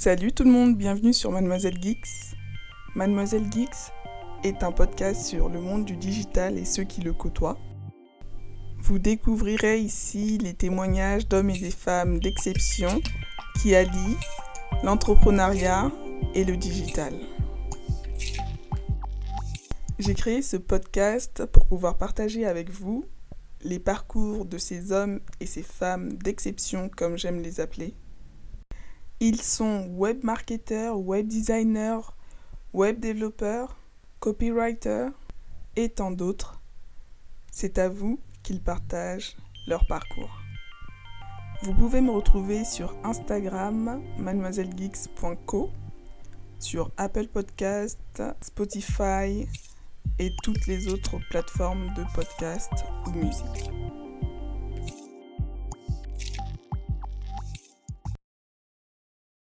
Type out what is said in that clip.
Salut tout le monde, bienvenue sur Mademoiselle Geeks. Mademoiselle Geeks est un podcast sur le monde du digital et ceux qui le côtoient. Vous découvrirez ici les témoignages d'hommes et des femmes d'exception qui allient l'entrepreneuriat et le digital. J'ai créé ce podcast pour pouvoir partager avec vous les parcours de ces hommes et ces femmes d'exception, comme j'aime les appeler. Ils sont web marketeurs, web designers, web développeurs, copywriters et tant d'autres. C'est à vous qu'ils partagent leur parcours. Vous pouvez me retrouver sur Instagram mademoisellegeeks.co, sur Apple Podcast, Spotify et toutes les autres plateformes de podcast ou musique.